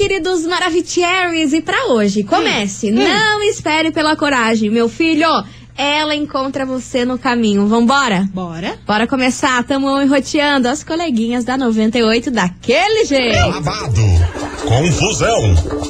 queridos Maravicheries, e pra hoje, comece. Hum. Não espere pela coragem, meu filho. Ela encontra você no caminho. Vambora? Bora. Bora começar. Tamo enroteando as coleguinhas da 98 daquele jeito. Babado, confusão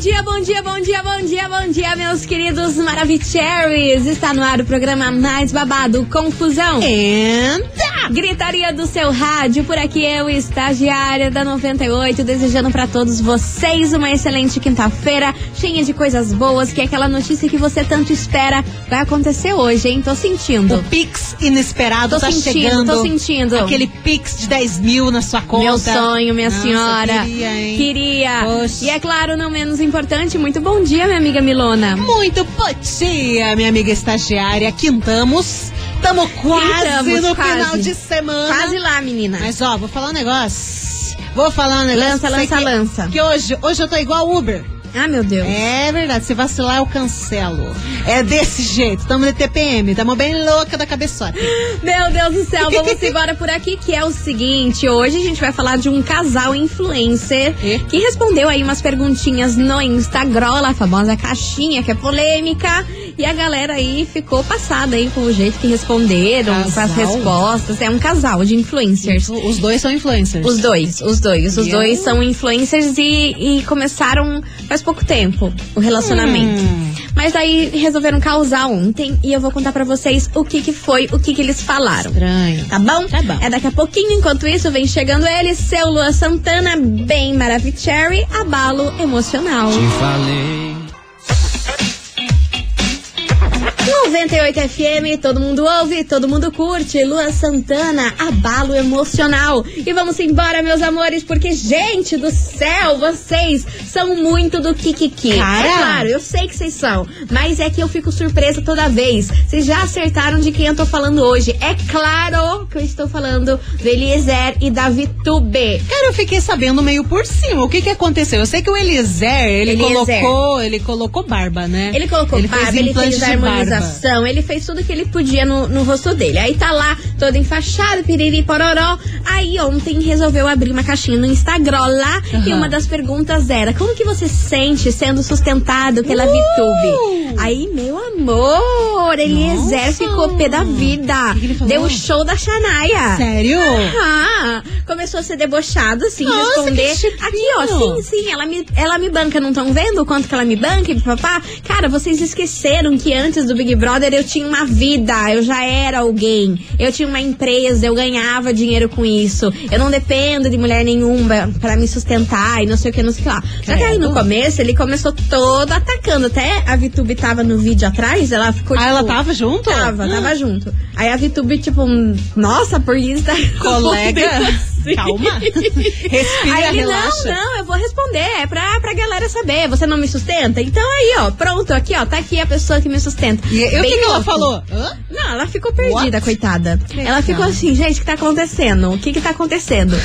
dia, bom dia, bom dia, bom dia, bom dia, meus queridos Maravicheries. Está no ar o programa mais babado, Confusão. Entra! Gritaria do seu rádio, por aqui eu, estagiária da 98, desejando pra todos vocês uma excelente quinta-feira, cheia de coisas boas, que é aquela notícia que você tanto espera vai acontecer hoje, hein? Tô sentindo. O Pix inesperado Tô tá sentindo, chegando. tô sentindo. Aquele Pix de 10 mil na sua conta. Meu sonho, minha Nossa, senhora. Queria, hein? Queria. Poxa. E é claro, não menos importante, muito bom dia, minha amiga Milona. Muito bom dia, minha amiga estagiária. Quintamos. Tamo quase no quase. final de semana. Quase lá, menina. Mas ó, vou falar um negócio. Vou falar um negócio. Lança, lança, que, lança. Que hoje, hoje eu tô igual Uber. Ah, meu Deus. É verdade, se vacilar eu cancelo. É desse jeito, tamo de TPM, tamo bem louca da cabeçota. Meu Deus do céu, vamos embora por aqui, que é o seguinte, hoje a gente vai falar de um casal influencer E? que respondeu aí umas perguntinhas no Instagram, a famosa caixinha, que é polêmica, e a galera aí ficou passada aí com o jeito que responderam, com as Casal? respostas. É um casal de influencers. Os dois são influencers. Os dois, os dois. Os E dois eu? são influencers e, e começaram faz pouco tempo o relacionamento. Hum. Mas aí resolveram causar ontem e eu vou contar pra vocês o que que foi, o que que eles falaram. Estranho. Tá bom? Tá bom. É daqui a pouquinho, enquanto isso, vem chegando ele, seu Lua Santana, bem Maravicherry, abalo emocional. 98 FM, todo mundo ouve, todo mundo curte. Lua Santana, abalo emocional. E vamos embora, meus amores, porque, gente do céu, vocês são muito do Kikiki. Cara. É claro, eu sei que vocês são, mas é que eu fico surpresa toda vez. Vocês já acertaram de quem eu tô falando hoje. É claro que eu estou falando do Eliezer e da Vitube. Cara, eu fiquei sabendo meio por cima. O que que aconteceu? Eu sei que o Eliezer, ele Eliezer. colocou, ele colocou barba, né? Ele colocou ele barba, fez ele implante fez a harmonização, ele fez tudo que ele podia no, no rosto dele. Aí tá lá, todo enfaixado, piriri pororó. Aí ontem resolveu abrir uma caixinha no Instagram lá e Aham. uma das perguntas era: como que você se sente sendo sustentado pela Uh! VTube? Aí, meu amor, Eliezer Nossa. ficou pé da vida. que que ele falou? Deu o show da Xanaia. Sério? Ah, começou a ser debochado, assim, Nossa, responder. Aqui, ó, sim, sim, ela me, ela me banca, não estão vendo o quanto que ela me banca, e papá? Cara, vocês esqueceram que antes do Big Brother eu tinha uma vida, eu já era alguém, eu tinha uma empresa, eu ganhava dinheiro com isso, eu não dependo de mulher nenhuma pra me sustentar e não sei o que, não sei o que lá. Só que aí no começo ele começou todo atacando, até a Vitube tava no vídeo atrás, ela ficou Ah, tipo, ela tava junto? Tava, Ah. tava junto. Aí a Vitube, tipo, hum, nossa, por isso tá Colega, assim. calma. Respira, Aí ele, relaxa. não, não, eu vou responder, é pra, pra galera saber, você não me sustenta? Então aí, ó, pronto, aqui, ó, tá aqui a pessoa que me sustenta. E, o Bem que, que ela falou? Hã? Não, ela ficou perdida, What? coitada. Ela ficou Legal. assim, gente, o que tá acontecendo? O que que tá acontecendo?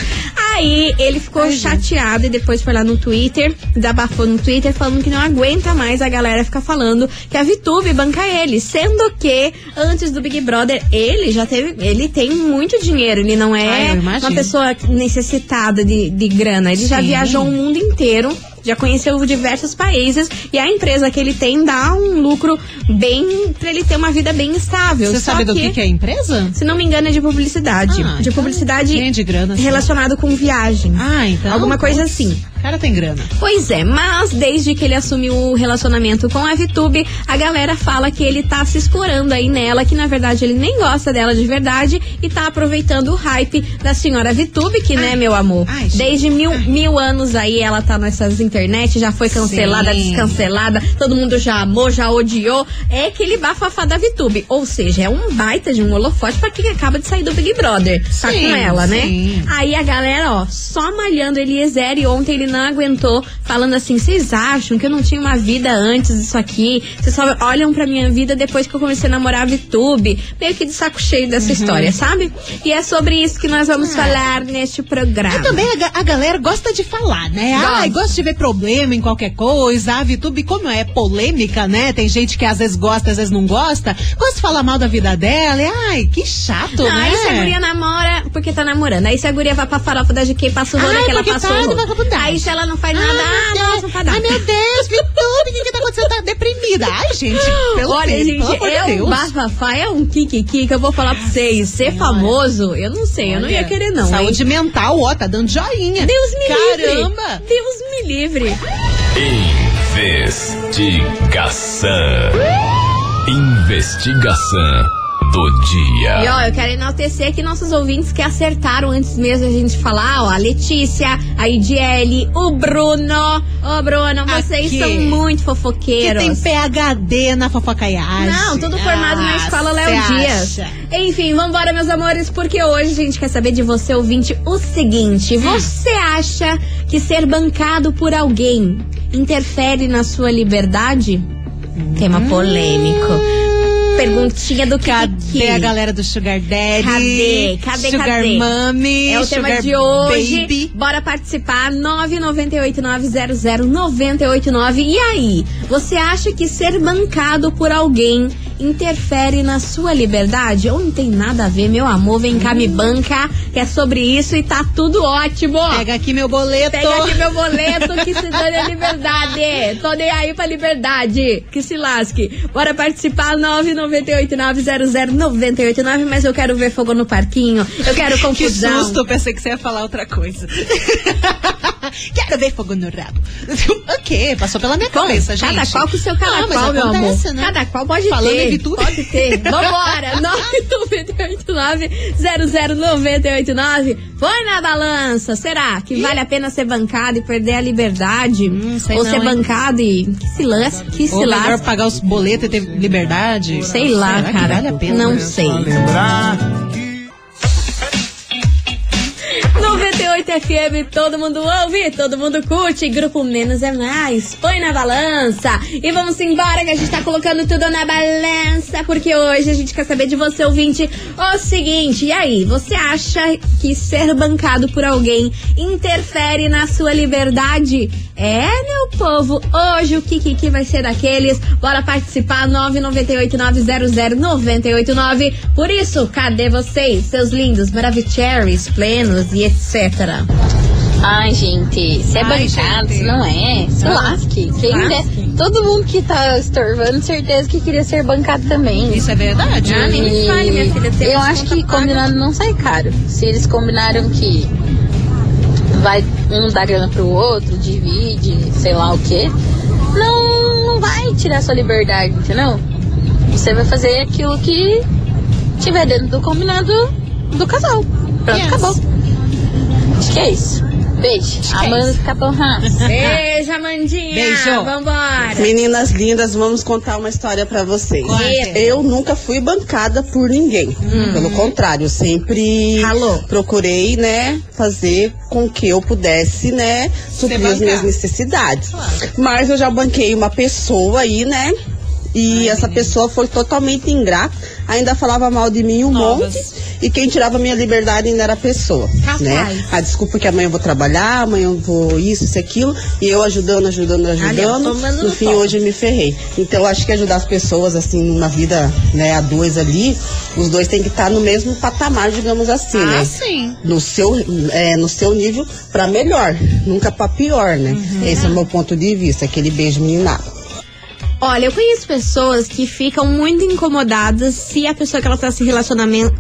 Aí ele ficou Ai, gente. chateado e depois foi lá no Twitter, desabafou no Twitter, falando que não aguenta mais a galera ficar falando que a Vitube banca ele. Sendo que, antes do Big Brother, ele já teve. Ele tem muito dinheiro. Ele não é imagino. uma pessoa necessitada de, de grana. Ele já Sim. viajou o mundo inteiro. Já conheceu diversos países e a empresa que ele tem dá um lucro bem pra ele ter uma vida bem estável. Você Só sabe do que, que é a empresa? se não me engano, é de publicidade. Ah, de então publicidade de grana, assim. relacionado com viagem. Ah, então. Alguma coisa putz, assim. O cara tem grana. Pois é, mas desde que ele assumiu o relacionamento com a VTube, a galera fala que ele tá se escorando aí nela, que na verdade ele nem gosta dela de verdade e tá aproveitando o hype da senhora VTube, que, né, meu amor? ai, desde mil, mil anos aí ela tá nessas internet, já foi cancelada, Sim. descancelada, todo mundo já amou, já odiou. É aquele bafafá da VTube. Ou seja, é um baita de um holofote pra quem acaba de sair do Big Brother. Tá Sim, com ela, né? sim. Aí a galera, ó, só malhando Eliezer e ontem ele não aguentou, falando assim: vocês acham que eu não tinha uma vida antes disso aqui? Vocês só olham pra minha vida depois que eu comecei a namorar a VTube. Meio que de saco cheio dessa história, sabe? E é sobre isso que nós vamos falar neste programa. E também a, a galera gosta de falar, né? Gosta. Ai, gosta de ver problema em qualquer coisa. A VTube, como é polêmica, né? Tem gente que às vezes gosta, às vezes não gosta. Gosta de falar mal da vida dela. E, ai, que chato, Não, né? aí se a guria namora porque tá namorando. Aí se a guria vai pra farofa da GQ e passa o Ai, que ela porque passou. tá. Aí se ela não faz nada, ah, Ai, nossa, não faz nada. Ai, meu Deus, VTube, o que que tá acontecendo? Tá deprimida. Ai, gente, pelo Olha, Deus, gente, pelo é um Deus. bafafá, é um kikiki que eu vou falar pra vocês. Ser famoso, eu não sei, eu não ia Olha, querer não, Saúde hein? mental, ó, tá dando joinha. Deus me livre. Caramba. Deus me livre. Investigação. Investigação do dia. E ó, eu quero enaltecer aqui nossos ouvintes que acertaram antes mesmo a gente falar, ó, a Letícia, a Idiele, o Bruno. Ô, Bruno, vocês Aqui. são muito Que fofoqueiros. tem PHD na fofocaiagem. Não, tudo formado na Ah, escola cê Léo Dias. acha? Enfim, vambora, meus amores, porque hoje a gente quer saber de você, ouvinte, o seguinte: você acha que ser bancado por alguém interfere na sua liberdade? Tema polêmico. Perguntinha do Cadê Kiki. a galera do Sugar Daddy? Cadê? Cadê, Sugar cadê? Mommy, É o Sugar tema de hoje. Baby. Bora participar. 998900989. E aí, você acha que ser bancado por alguém interfere na sua liberdade? Ou não tem nada a ver, meu amor? Vem cá, me banca, que é sobre isso e tá tudo ótimo. Pega aqui meu boleto. Pega aqui meu boleto que se dane a liberdade. Tô nem aí pra liberdade. Que se lasque. Bora participar 998900989, mas eu quero ver fogo no parquinho. Eu quero Que confusão. susto, pensei que você ia falar outra coisa. Quero ver fogo no rabo. o quê? Passou pela minha Bom, cabeça, gente. cada qual com o seu cada mas qual, meu amor. né? Cada qual pode Falando ter. VTube. Pode ter. Vambora. 998900989. Põe na balança. Será que vale a pena ser bancado e perder a liberdade? Hum, Ou não, ser hein? bancado e que se lasque, que se Ou melhor lasque. pagar os boletos e ter liberdade? Sei lá, Será que cara. vale a pena? Não sei. 98 FM, todo mundo ouve, todo mundo curte. Grupo Menos é Mais. Põe na balança. E vamos embora que a gente tá colocando tudo na balança. Porque hoje a gente quer saber de você, ouvinte, o seguinte. E aí, você acha que ser bancado por alguém interfere na sua liberdade? É, meu povo. Hoje o Kiki vai ser daqueles. Bora participar. 998900989. Por isso, cadê vocês, seus lindos, maravilhosos, plenos e etc. Ai, gente, se é Ai, bancado, gente. se não é, se Ah, lasque. Quem lasque. der- todo mundo que tá estorvando, certeza que queria ser bancado também. Isso é verdade? Ah, nem me E fale, minha filha, eu acho que paga. combinado não sai caro. Se eles combinaram que vai um dar grana pro outro, divide, sei lá o quê, não, não vai tirar sua liberdade, entendeu? Você vai fazer aquilo que tiver dentro do combinado do casal. Pronto, Yes. acabou. Acho que é isso. Beijo. é Amanda isso. Caporra. Beijo, Amandinha. Beijo. Vambora. Meninas lindas, vamos contar uma história pra vocês. Conte. Eu nunca fui bancada por ninguém. Pelo contrário, eu sempre Alô. procurei, né, fazer com que eu pudesse, né, suprir as minhas necessidades. Mas eu já banquei uma pessoa aí, né? E essa pessoa foi totalmente ingrata, ainda falava mal de mim um Novas. monte. E quem tirava minha liberdade ainda era a pessoa, Capaz. né? A desculpa que amanhã eu vou trabalhar, amanhã eu vou isso, isso, aquilo. E eu ajudando, ajudando, ajudando. tomando no no fim, hoje eu me ferrei. Então, eu acho que ajudar as pessoas, assim, na vida, né, a dois ali, os dois têm que estar no mesmo patamar, digamos assim, Ah, né? sim. No seu, é, no seu nível pra melhor, nunca pra pior, né? Uhum. Esse é o meu ponto de vista, aquele beijo meninado. Olha, eu conheço pessoas que ficam muito incomodadas se a pessoa que ela tá se,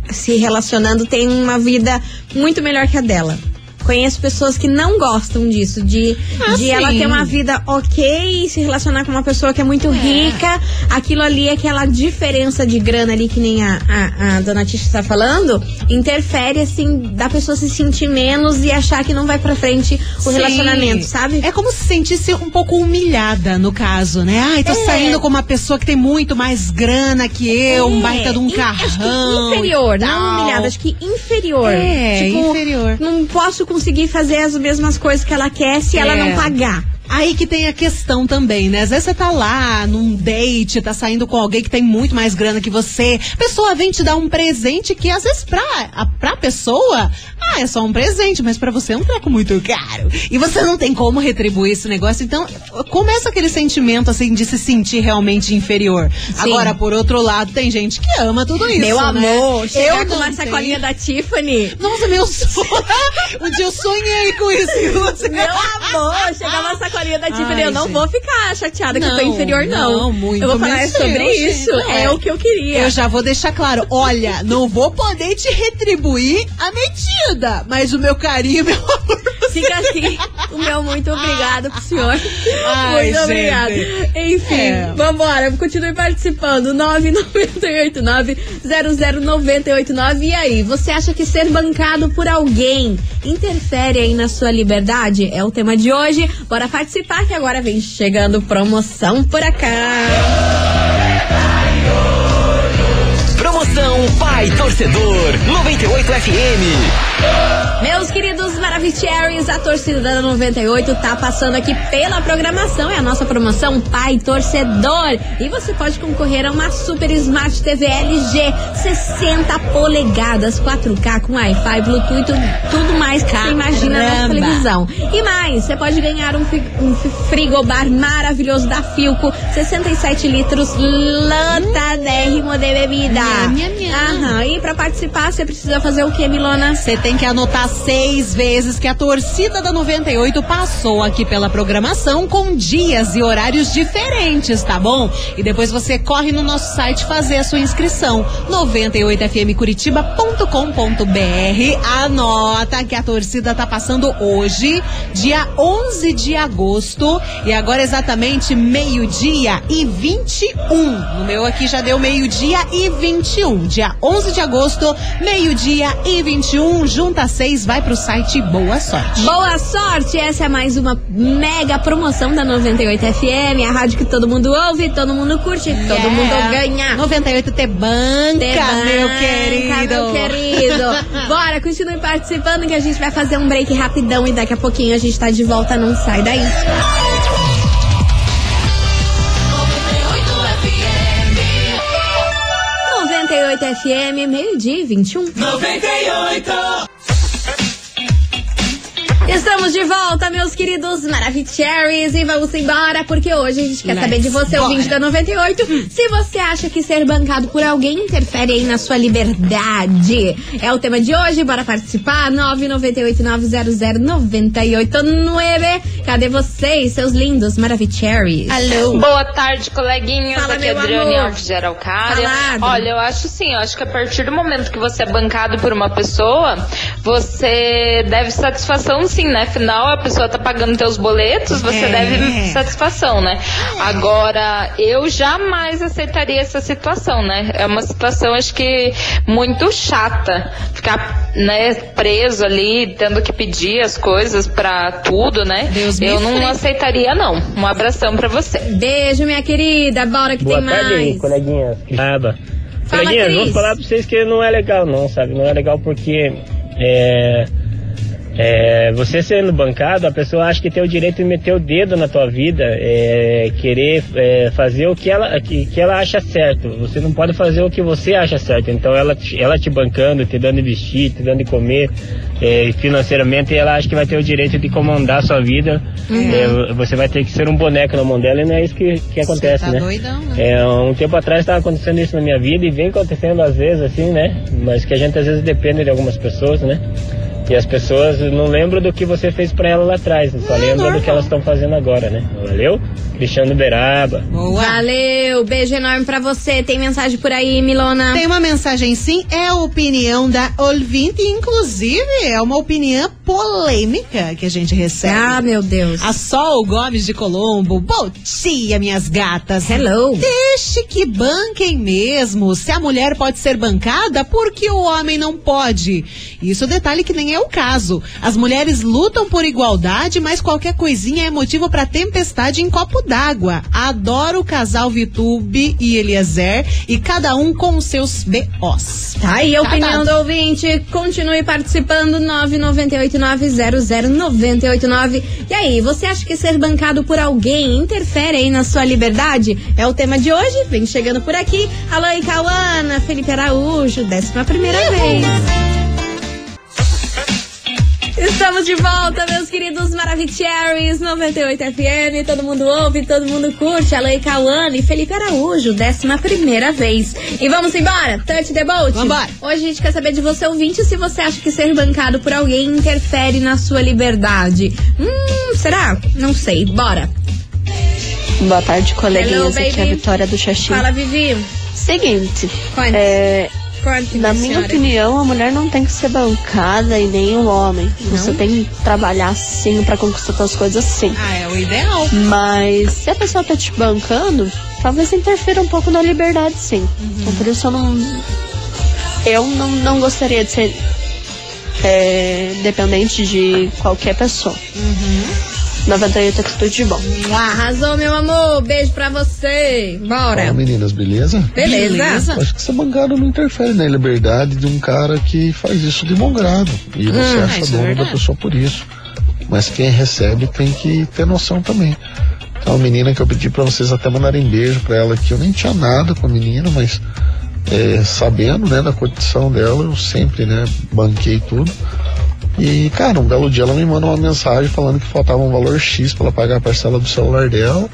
se relacionando tem uma vida muito melhor que a dela. Conheço pessoas que não gostam disso, de, Ah, de ela ter uma vida ok se relacionar com uma pessoa que é muito rica. Aquilo ali, aquela diferença de grana ali, que nem a, a, a dona Tisha está falando, interfere, assim, da pessoa se sentir menos e achar que não vai pra frente o Sim. relacionamento, sabe? É como se sentisse um pouco humilhada, no caso, né? Ai, tô É. saindo com uma pessoa que tem muito mais grana que eu, um baita de um in- carrão. inferior, não humilhada, acho que inferior. É, tipo, inferior. Não posso conseguir fazer as mesmas coisas que ela quer se ela É. não pagar. Aí que tem a questão também, né? Às vezes você tá lá num date, tá saindo com alguém que tem muito mais grana que você. A pessoa vem te dar um presente que às vezes pra, a, pra pessoa, ah, é só um presente, mas pra você é um treco muito caro. E você não tem como retribuir esse negócio. Então, começa aquele sentimento assim de se sentir realmente inferior. Agora, por outro lado, tem gente que ama tudo isso. Meu né? amor, chegar Eu com uma sacolinha da Tiffany. Nossa, meu sonho. um dia eu sonhei com isso. Meu amor, chegar uma sacolinha da Tiffany, eu não gente. vou ficar chateada que eu tô Não, inferior, não. não, muito Eu vou falar menos sobre eu, isso. É. É. o que eu queria. Eu já vou deixar claro, olha, não vou poder te retribuir a medida, mas o meu carinho, meu amor, Fica assim. O meu muito obrigado pro senhor. Ai, muito gente. obrigado. Enfim, É. vambora. Continue participando. 998900989. E aí, você acha que ser bancado por alguém interfere aí na sua liberdade? É o tema de hoje. Bora participar que agora vem chegando promoção por acá. Promoção Pai Torcedor 98 FM. Meus queridos Maravicheries, a torcida da 98 tá passando aqui pela programação. É a nossa promoção Pai Torcedor. E você pode concorrer a uma Super Smart TV LG 60 polegadas, 4K com Wi-Fi, Bluetooth, tudo, tudo mais que você imagina Caramba. televisão. E mais, você pode ganhar um, fi- um frigobar maravilhoso da Filco, 67 litros, lotadérrimo de bebida. Nham, nham, Aham. E pra participar, você precisa fazer o que, Milona? Você tem que anotar seis vezes que a torcida da 98 passou aqui pela programação com dias e horários diferentes, tá bom? E depois você corre no nosso site fazer a sua inscrição. 98fmcuritiba.com.br. Anota que a torcida tá passando hoje, dia 11 de agosto, e agora exatamente meio-dia e 21. No meu aqui já deu meio-dia e 21. Dia 11 de agosto, meio-dia e 21. Junta seis, vai pro site Boa Sorte. Boa sorte! Essa é mais uma mega promoção da 98 FM, a rádio que todo mundo ouve, todo mundo curte, todo Yeah. mundo ganha. 98 te banca, Te meu banca, querido. Meu querido. Bora, continue participando que a gente vai fazer um break rapidão e daqui a pouquinho a gente tá de volta, não sai daí. 98 FM, meio-dia e 21. 98. Estamos de volta, meus queridos Maravicheries, e vamos embora, porque hoje a gente quer Let's saber de você, bora. ouvinte da 98, se você acha que ser bancado por alguém interfere aí na sua liberdade. É o tema de hoje, bora participar, 998900989. Cadê vocês, seus lindos Maravicheries? Alô. Boa tarde, coleguinhas. Fala, Aqui é meu Adriane. Alves de Araucária. Falado. Olha, eu acho sim, eu acho que a partir do momento que você é bancado por uma pessoa, você deve satisfação sim, né? Afinal, a pessoa tá pagando teus boletos, você É. deve satisfação, né? Agora, eu jamais aceitaria essa situação, né? É uma situação, acho que, muito chata. Ficar, né, preso ali, tendo que pedir as coisas pra tudo, né? Deus eu não livre. aceitaria, não. Um abração pra você. Beijo, minha querida, bora que Boa tem tarde aí, mais. coleguinhas. Nada. Fala, coleguinhas, Cris. vou falar pra vocês que não é legal não, sabe? Não é legal porque é, é, você sendo bancado, a pessoa acha que tem o direito de meter o dedo na tua vida, é, querer é, fazer o que ela, que, que ela acha certo. Você não pode fazer o que você acha certo. Então ela, te- ela te bancando, te dando de vestir, te dando de comer é, financeiramente, ela acha que vai ter o direito de comandar a sua vida. É, você vai ter que ser um boneco na mão dela e não é isso que, que acontece, tá né? doidão, né? É, um tempo atrás estava acontecendo isso na minha vida e vem acontecendo às vezes, assim, né? Mas que a gente às vezes depende de algumas pessoas, né? E as pessoas não lembram do que você fez pra ela lá atrás, só lembram do que elas estão fazendo agora, né? Valeu? Cristiano Beraba. Boa. Valeu, beijo enorme pra você. Tem mensagem por aí, Milona? Tem uma mensagem sim, é a opinião da ouvinte, inclusive é uma opinião polêmica que a gente recebe. Ah, meu Deus. A Sol Gomes de Colombo. Bom dia, minhas gatas. Hello. Deixe que banquem mesmo. Se a mulher pode ser bancada, por que o homem não pode? Isso detalhe que nem é o caso. As mulheres lutam por igualdade, mas qualquer coisinha é motivo para tempestade em copo d'água. Adoro o casal Vitube e Eliezer e cada um com os seus BOs. Tá aí Tá opinião do ouvinte. Continue participando. 998900989. E aí, você acha que ser bancado por alguém interfere aí na sua liberdade? É o tema de hoje. Vem chegando por aqui. Alô, Icauana, Felipe Araújo, décima primeira vez. Estamos de volta, meus queridos Maravicheries 98 FM. Todo mundo ouve, todo mundo curte. Alô, Cauane e Felipe Araújo, décima primeira vez. E vamos embora? Touch the boat? Vambora. Hoje a gente quer saber de você, ouvinte, se você acha que ser bancado por alguém interfere na sua liberdade. Hum, será? Não sei. Bora. Boa tarde, Hello, coleguinhas. Aqui é a. Vitória do Xaxim. Fala, Vivi. Seguinte, Conte. é, Na minha senhora. opinião, a mulher não tem que ser bancada e nem o homem. Você tem que trabalhar sim pra conquistar suas coisas sim. Ah, é o ideal. Mas se a pessoa tá te bancando, talvez interfira um pouco na liberdade sim. Então por isso eu não. Eu não, não gostaria de ser é, dependente de qualquer pessoa. 98 atitude de bom. Arrasou, meu amor. Beijo pra você. Bora. Fala meninas, beleza? Beleza. Acho que ser bancado não interfere na liberdade de um cara que faz isso de bom grado. E você Hum, acha isso é dono da pessoa por isso. Mas quem recebe tem que ter noção também. Tem uma menina que eu pedi pra vocês até mandarem beijo pra ela que eu nem tinha nada com a menina, mas é, sabendo né, da condição dela, eu sempre né, banquei tudo. E, cara, um belo dia ela me manda uma mensagem falando que faltava um valor X pra ela pagar a parcela do celular dela.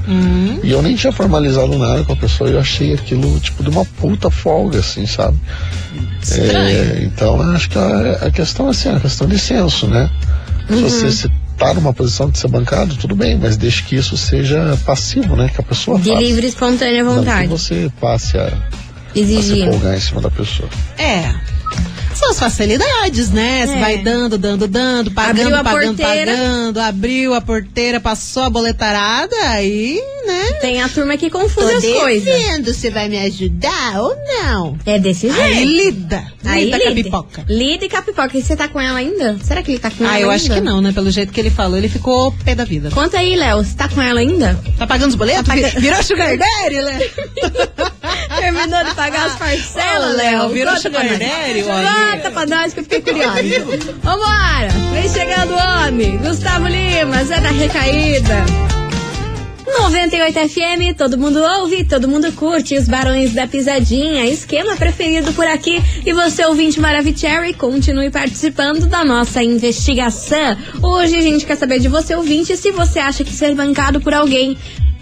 E eu nem tinha formalizado nada com a pessoa e eu achei aquilo, tipo, de uma puta folga, assim, sabe? É, então, eu acho que a, a questão, assim, é a questão de senso, né? Se você se tá numa posição de ser bancado, tudo bem, mas deixe que isso seja passivo, né? Que a pessoa De faça. livre espontânea Não que vontade. você passe a, a se Exigir. folgar em cima da pessoa. É. São as facilidades, né? Você É. vai dando, dando, dando, pagando, pagando, porteira. pagando, abriu a porteira, passou a boletarada, aí, né? Tem a turma que Tô confunde as coisas. devendo, você vai me ajudar ou não? É desse jeito. Aí lida, Aí lida com a pipoca. Lida e com a pipoca. E você tá com ela ainda? Será que ele tá com ela Ah, eu ainda? acho que não, né? Pelo jeito que ele falou, ele ficou pé da vida. Conta aí, Léo. Você tá com ela ainda? Tá pagando os boletos? Tá pagando- Virou sugar daddy, né? Terminou de pagar as parcelas, Léo? virou olha. Conta pra nós que eu fiquei curiosa. Vambora. Vem chegando o homem. Gustavo Lima, Zé da Recaída. 98 FM, todo mundo ouve, todo mundo curte os Barões da Pisadinha, esquema preferido por aqui. E você, ouvinte Maravicherry, continue participando da nossa investigação. Hoje a gente quer saber de você, ouvinte, se você acha que ser bancado por alguém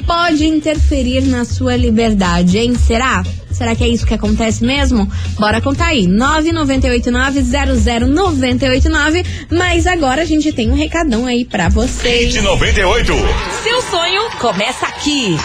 pode interferir na sua liberdade, hein? Será? Será que é isso que acontece mesmo? Bora contar aí. 998900989. Mas agora a gente tem um recadão aí pra vocês. Hit 98. Seu sonho começa aqui.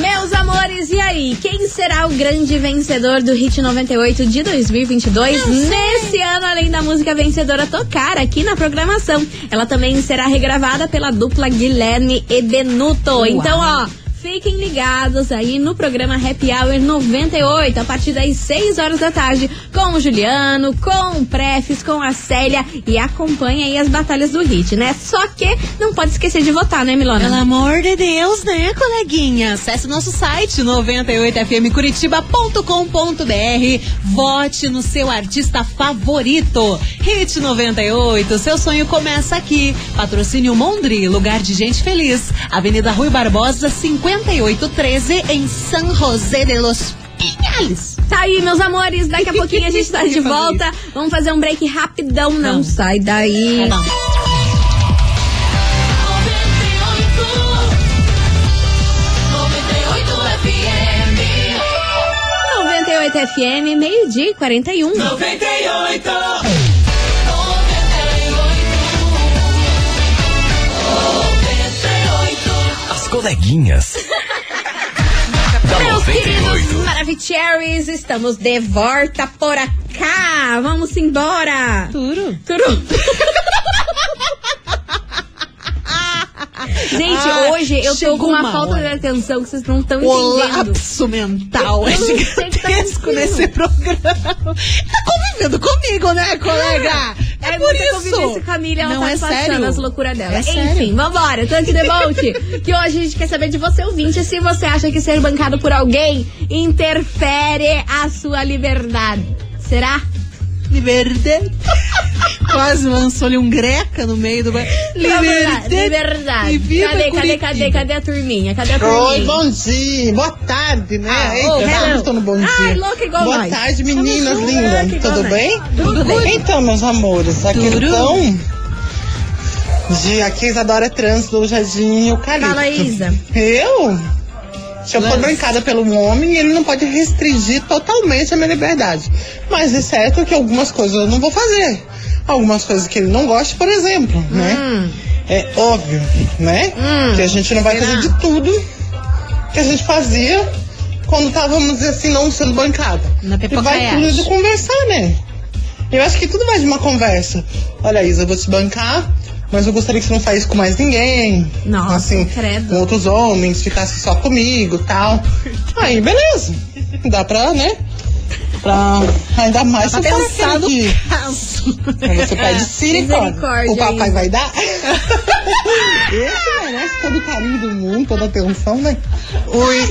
Meus amores, e aí? Quem será o grande vencedor do Hit 98 de 2022? Nesse ano, além da música vencedora tocar aqui na programação, ela também será regravada pela dupla Guilherme e Benuto. Então, ó. Fiquem ligados aí no programa Happy Hour 98, a partir das 6 horas da tarde, com o Juliano, com o Prefis, com a Célia e acompanhe aí as batalhas do hit, né? Só que não pode esquecer de votar, né, Milona? Pelo amor de Deus, né, coleguinha? Acesse nosso site 98fmcuritiba.com.br. Vote no seu artista favorito. Hit 98, seu sonho começa aqui. Patrocínio Mondri, lugar de gente feliz. Avenida Rui Barbosa, 5813, em San José de los Pinhales. Tá aí, meus amores. Daqui a pouquinho a gente tá de volta. Vamos fazer um break rapidão. Não, Não. sai daí. 98 FM, meio-dia e 41. 98. Coleguinhas. da Meus queridos 98. Maravicheries, estamos de volta por cá. Vamos embora. Turo. Turu. Gente, Ah, hoje eu tô com uma, uma falta hora. de atenção que vocês não estão O entendendo. lapso mental é o que tá gigantesco acontecendo. nesse programa. Tá convivendo comigo, né, colega? É por muita isso. convivência com a Miriam, ela Não, tá é passando sério. as loucuras dela. É Enfim, sério. vambora, Tanque Debolt, que hoje a gente quer saber de você, ouvinte, se você acha que ser bancado por alguém interfere a sua liberdade. Será? Liberdade. Quase lançou-lhe um greca no meio do. Liberdade. Liberdade. E viva Cadê, cadê, cadê, cadê a turminha? Cadê a turminha? Oi, bom dia. Boa tarde, né? Ah, Eita, oh, já hello. estou no bom dia. Ai, louca igual Boa nós. tarde, meninas lindas. Tudo nós. bem? Tudo bem. Então, meus amores, a Tudo. questão de aqui Isadora Trânsito do Jardim Eucalipto. Fala, Isa. Eu? Se eu for bancada pelo homem, ele não pode restringir totalmente a minha liberdade. Mas é certo que algumas coisas eu não vou fazer. Algumas coisas que ele não gosta, por exemplo, né? Hum. É óbvio, né? Que a gente não vai será? fazer de tudo que a gente fazia quando estávamos assim, não sendo bancada. Na E vai tudo de conversar, né? Eu acho que tudo vai de uma conversa. Olha, Isa, eu vou te bancar, mas eu gostaria que você não isso com mais ninguém. Nossa, assim, credo. com outros homens, ficasse só comigo tal. Aí, beleza. Dá pra, né? Pra. Ainda mais se pensar aquele no que caso. você pede silicone. Misericórdia, O papai Isa. vai dar? Esse merece todo o carinho do mundo, toda a atenção, né? Oi.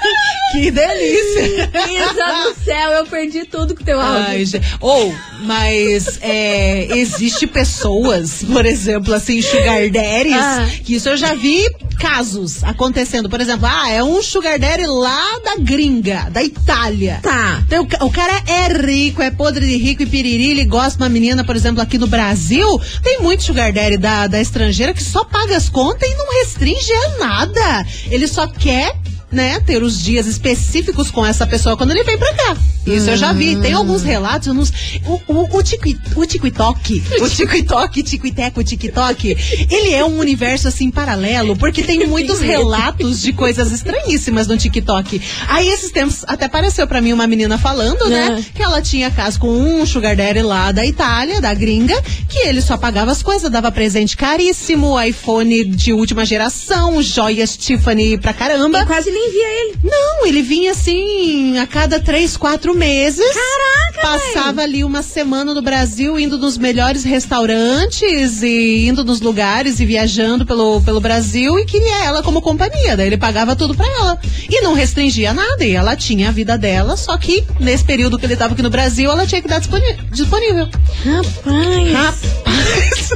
Que delícia! Isa do céu, eu perdi tudo com teu áudio. Ai. Ou, mas é, existe pessoas, por exemplo, assim, sugar daddies, Ah. que isso eu já vi casos acontecendo. Por exemplo, ah, é um sugar daddy lá da gringa, da Itália. Tá. Então, o cara é rico, é podre de rico e piriri, ele gosta de uma menina, por exemplo, aqui no Brasil. Tem muito sugar daddy da, da estrangeira que só paga as contas e não restringe a nada. Ele só quer né, ter os dias específicos com essa pessoa quando ele vem pra cá. Isso eu já vi. Tem alguns relatos, sei- o, o, o, tiqui, o TikTok, o TikTok, Tiquiteco, TikTok, ele é um universo assim paralelo, porque tem muitos relatos de coisas estranhíssimas no TikTok. Aí esses tempos até apareceu pra mim uma menina falando, né, Ah. que ela tinha caso com um sugar daddy lá da Itália, da gringa, que ele só pagava as coisas, dava presente caríssimo, iPhone de última geração, joias Tiffany pra caramba. E quase nem via ele. Não, ele vinha assim a cada três, quatro meses. Caraca, Passava ali uma semana no Brasil, indo nos melhores restaurantes e indo nos lugares e viajando pelo, pelo Brasil e queria ela como companhia. Daí ele pagava tudo pra ela. E não restringia nada. E ela tinha a vida dela, só que nesse período que ele tava aqui no Brasil, ela tinha que dar disponível. Rapaz. Rapaz!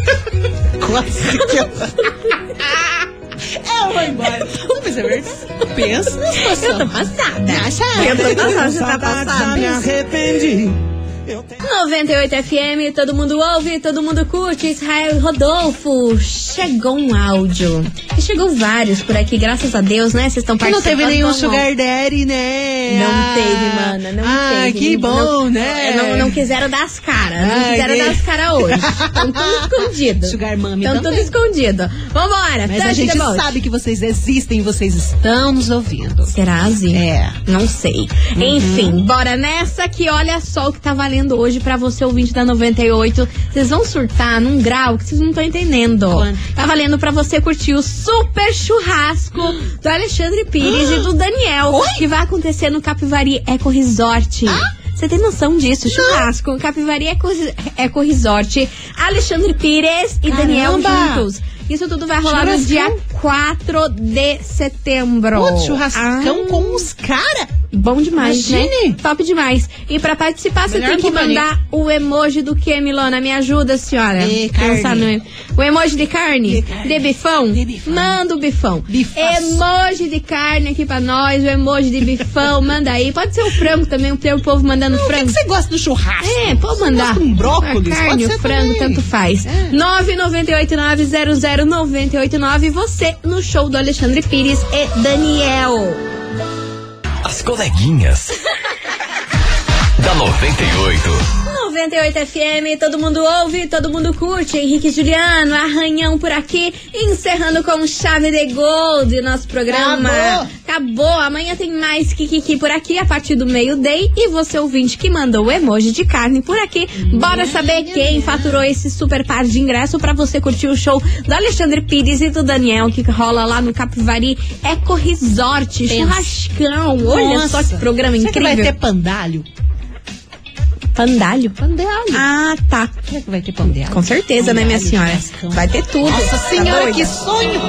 Quase que eu. Eu vou embora. Mas é verdade. Pensa na situação. Eu tô passada. Acha? Eu tô passada, você tá passada. me arrependi. 98 FM, todo mundo ouve, todo mundo curte. Israel Rodolfo, chegou um áudio. Chegou vários por aqui, graças a Deus, né? Vocês estão Que participando. não teve nenhum lá. sugar daddy, né? Não Ah, teve, mana, não ah, teve. que Não- bom, não, né? Não, não quiseram dar as caras, não Ai, quiseram dar as caras hoje. Estão tudo escondido. Sugar mami Estão tudo escondido. Vambora, Mas a gente boat. sabe que vocês existem, vocês estão nos ouvindo. Será, Zi? É. Não sei. Uhum. Enfim, bora nessa que olha só o que tá valendo hoje pra você, ouvinte da 98. Vocês vão surtar num grau que vocês não estão entendendo. Tá valendo pra você curtir o super churrasco do Alexandre Pires e do Daniel, que vai acontecer no Capivari Eco Resort. Você tem noção disso? Churrasco, Capivari Eco, Eco Resort, Alexandre Pires e Daniel Caramba! juntos. Isso tudo vai rolar no dia 4 de setembro. Putz, churrascão Ah. com os caras. Bom demais, Imagine. né? Top demais. E pra participar, você tem que companhia. mandar o emoji do que, Milona? Me ajuda, senhora. De Pensar carne. no- O emoji de carne? De carne. bifão? De bifão. Manda o bifão. Bifaço. Emoji de carne aqui pra nós, o emoji de bifão, manda aí. Pode ser o frango também, tem o povo mandando O que frango. que você gosta do churrasco? É, pode mandar. De um brócolis? A carne, o frango, também. tanto faz. É. 998900989, você no show do Alexandre Pires e Daniel. As coleguinhas. da 98. 98 FM, todo mundo ouve, todo mundo curte. Henrique e Juliano, arranhão por aqui, encerrando com chave de gold nosso programa. Acabou. Acabou. Amanhã tem mais Kikiki por aqui a partir do meio-day. E você ouvinte que mandou o emoji de carne por aqui. Bora saber quem faturou esse super par de ingresso pra você curtir o show do Alexandre Pires e do Daniel que rola lá no Capivari Eco Resort. Pensa. Churrascão. Olha só Nossa. que programa Será que incrível. vai ter pandalho? Pandalho? Pandalho. Ah, tá. Será que vai ter pão de alho? Com certeza, né, minha Pandalho, senhora? churrascão. Vai ter tudo. Nossa Tá senhora, que sonho!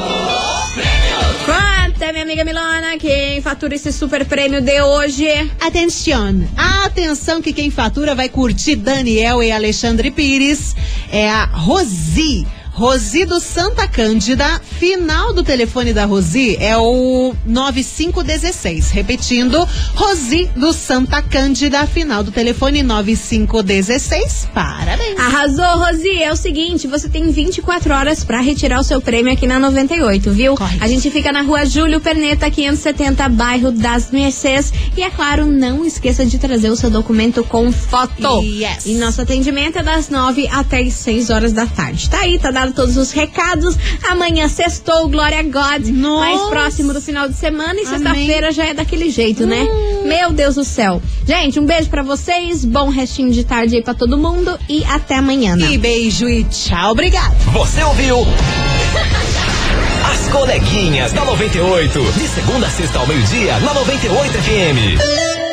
Conta, minha amiga Milona, quem fatura esse super prêmio de hoje? Atenção! Atenção que quem fatura vai curtir Daniel e Alexandre Pires é a Rosi. Rosi do Santa Cândida. Final do telefone da Rosi é o 9516. Repetindo, Rosi do Santa Cândida. Final do telefone 9516. Parabéns. Arrasou, Rosi. É o seguinte, você tem 24 horas pra retirar o seu prêmio aqui na 98, viu? Corre. A gente fica na rua Júlio Perneta, 570, bairro das Mercês. E é claro, não esqueça de trazer o seu documento com foto. Yes. E nosso atendimento é das 9 até as 6 horas da tarde. Tá aí, tá dado todos os recados. Amanhã sextou, glória a God. Nossa. Mais próximo do final de semana e sexta-feira já é daquele jeito, né? Meu Deus do céu. Gente, um beijo pra vocês, bom restinho de tarde aí pra todo mundo e até amanhã. Né? E beijo e tchau. Obrigado. Você ouviu? As coleguinhas da 98. De segunda a sexta ao meio-dia, na 98 FM.